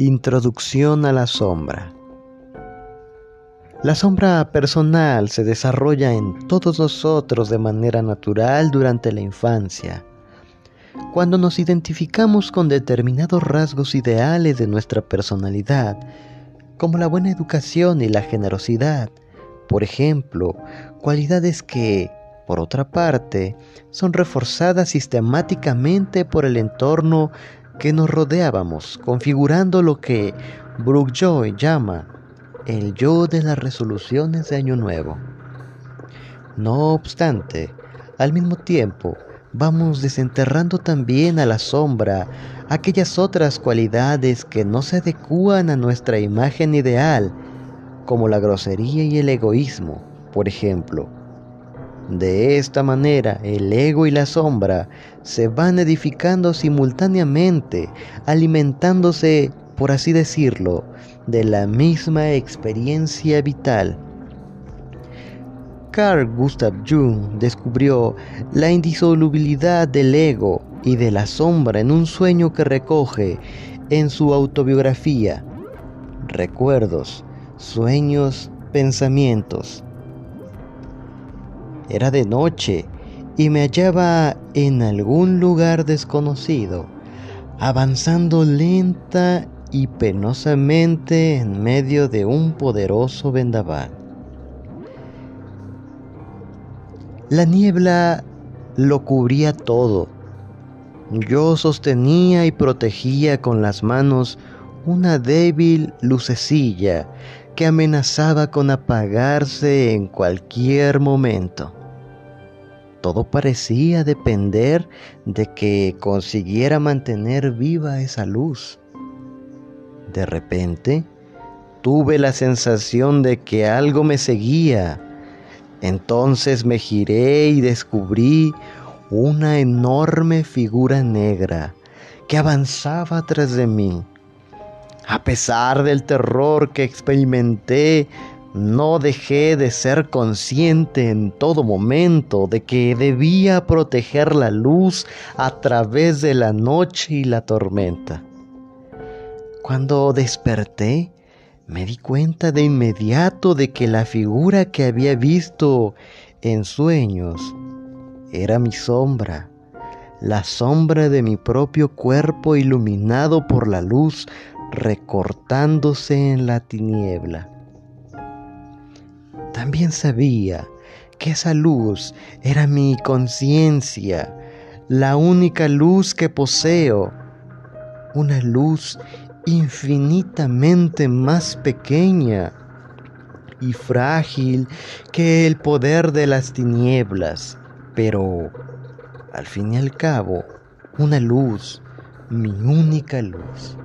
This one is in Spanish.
Introducción a la sombra. La sombra personal se desarrolla en todos nosotros de manera natural durante la infancia. Cuando nos identificamos con determinados rasgos ideales de nuestra personalidad, como la buena educación y la generosidad, por ejemplo, cualidades que, por otra parte, son reforzadas sistemáticamente por el entorno que nos rodeábamos, configurando lo que Brooke Joy llama el yo de las resoluciones de Año Nuevo. No obstante, al mismo tiempo, vamos desenterrando también a la sombra aquellas otras cualidades que no se adecúan a nuestra imagen ideal, como la grosería y el egoísmo, por ejemplo. De esta manera, el ego y la sombra se van edificando simultáneamente, alimentándose, por así decirlo, de la misma experiencia vital. Carl Gustav Jung descubrió la indisolubilidad del ego y de la sombra en un sueño que recoge en su autobiografía. Recuerdos, sueños, pensamientos era de noche y me hallaba en algún lugar desconocido, avanzando lenta y penosamente en medio de un poderoso vendaval. La niebla lo cubría todo. Yo sostenía y protegía con las manos una débil lucecilla que amenazaba con apagarse en cualquier momento. Todo parecía depender de que consiguiera mantener viva esa luz. De repente, tuve la sensación de que algo me seguía. Entonces me giré y descubrí una enorme figura negra que avanzaba tras de mí. A pesar del terror que experimenté, no dejé de ser consciente en todo momento de que debía proteger la luz a través de la noche y la tormenta. Cuando desperté, me di cuenta de inmediato de que la figura que había visto en sueños era mi sombra, la sombra de mi propio cuerpo iluminado por la luz recortándose en la tiniebla. También sabía que esa luz era mi conciencia, la única luz que poseo, una luz infinitamente más pequeña y frágil que el poder de las tinieblas, pero al fin y al cabo, una luz, mi única luz.